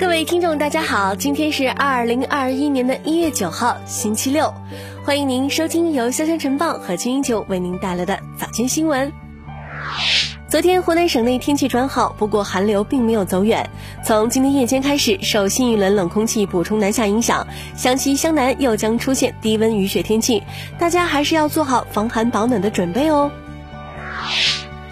各位听众，大家好，今天是二零二一年的一月九号，星期六，欢迎您收听由潇湘晨报和金英九为您带来的早间新闻。昨天湖南省内天气转好，不过寒流并没有走远。从今天夜间开始，受新一轮冷空气补充南下影响，湘西、湘南又将出现低温雨雪天气，大家还是要做好防寒保暖的准备哦。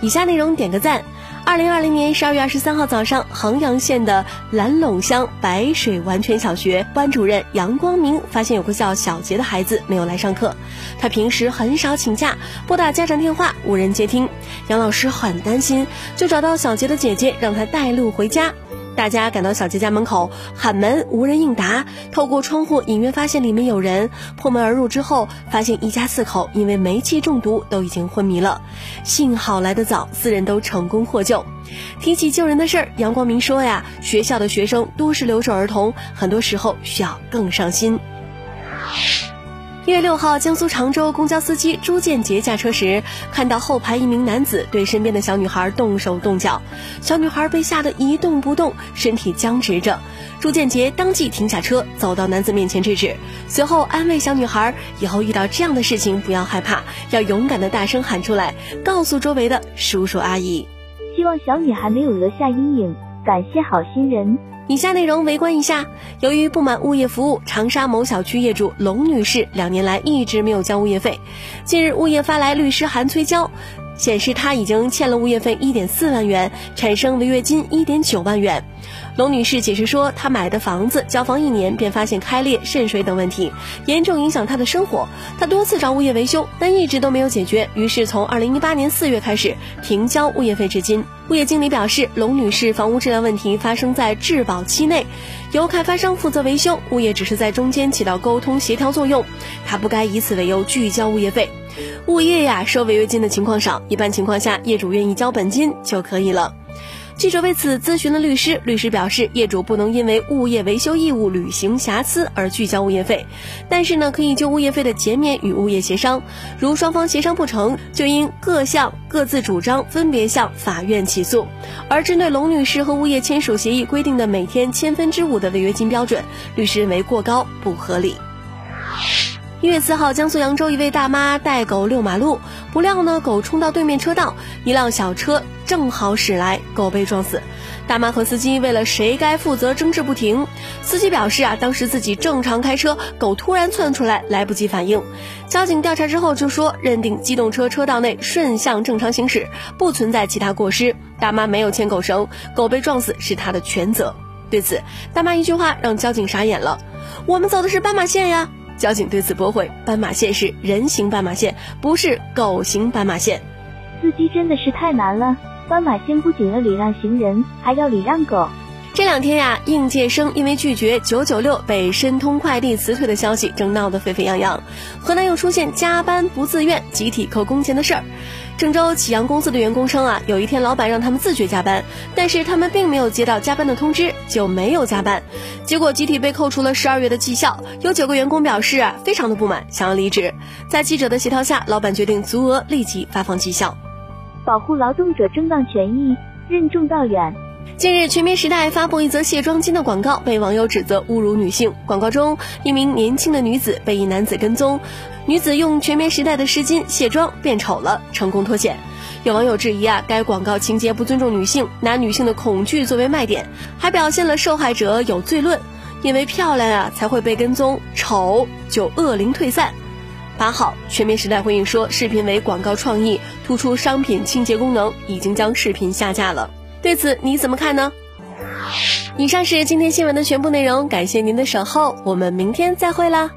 以下内容点个赞。二零二零年十二月二十三号早上，衡阳县的兰陇乡白水完全小学班主任杨光明发现有个叫小杰的孩子没有来上课。他平时很少请假，拨打家长电话无人接听。杨老师很担心，就找到小杰的姐姐，让他带路回家。大家赶到小杰家门口喊门，无人应答。透过窗户隐约发现里面有人。破门而入之后，发现一家四口因为煤气中毒都已经昏迷了。幸好来得早，四人都成功获救。提起救人的事儿，杨光明说呀，学校的学生多是留守儿童，很多时候需要更上心。一月六号，江苏常州公交司机朱建杰驾车时，看到后排一名男子对身边的小女孩动手动脚，小女孩被吓得一动不动，身体僵直着。朱建杰当即停下车，走到男子面前制止，随后安慰小女孩：以后遇到这样的事情不要害怕，要勇敢的大声喊出来，告诉周围的叔叔阿姨。希望小女孩没有留下阴影，感谢好心人。以下内容围观一下。由于不满物业服务，长沙某小区业主龙女士两年来一直没有交物业费。近日，物业发来律师函催交，显示他已经欠了物业费一点四万元，产生违约金一点九万元。龙女士解释说，她买的房子交房一年便发现开裂、渗水等问题，严重影响她的生活。她多次找物业维修，但一直都没有解决，于是从二零一八年四月开始停交物业费至今。物业经理表示，龙女士房屋质量问题发生在质保期内，由开发商负责维修，物业只是在中间起到沟通协调作用，她不该以此为由拒交物业费。物业呀，收违约金的情况少，一般情况下，业主愿意交本金就可以了。记者为此咨询了律师，律师表示，业主不能因为物业维修义务履行瑕疵而拒交物业费，但是呢，可以就物业费的减免与物业协商，如双方协商不成就应各项各自主张，分别向法院起诉。而针对龙女士和物业签署协议规定的每天千分之五的违约金标准，律师认为过高不合理。一月四号，江苏扬州一位大妈带狗遛马路，不料呢，狗冲到对面车道，一辆小车正好驶来，狗被撞死。大妈和司机为了谁该负责争执不停。司机表示啊，当时自己正常开车，狗突然窜出来，来不及反应。交警调查之后就说，认定机动车车道内顺向正常行驶，不存在其他过失。大妈没有牵狗绳，狗被撞死是她的全责。对此，大妈一句话让交警傻眼了：“我们走的是斑马线呀。”交警对此驳回：“斑马线是人行斑马线，不是狗行斑马线。”司机真的是太难了，斑马线不仅要礼让行人，还要礼让狗。这两天呀，应届生因为拒绝九九六被申通快递辞退的消息正闹得沸沸扬扬。河南又出现加班不自愿、集体扣工钱的事儿。郑州启阳公司的员工称啊，有一天老板让他们自觉加班，但是他们并没有接到加班的通知，就没有加班，结果集体被扣除了十二月的绩效。有九个员工表示啊，非常的不满，想要离职。在记者的协调下，老板决定足额立即发放绩效，保护劳动者正当权益，任重道远。近日，全棉时代发布一则卸妆巾的广告，被网友指责侮辱女性。广告中，一名年轻的女子被一男子跟踪，女子用全棉时代的湿巾卸妆变丑了，成功脱险。有网友质疑啊，该广告情节不尊重女性，拿女性的恐惧作为卖点，还表现了受害者有罪论，因为漂亮啊才会被跟踪，丑就恶灵退散。八号，全棉时代回应说，视频为广告创意，突出商品清洁功能，已经将视频下架了。对此你怎么看呢？以上是今天新闻的全部内容，感谢您的守候，我们明天再会啦。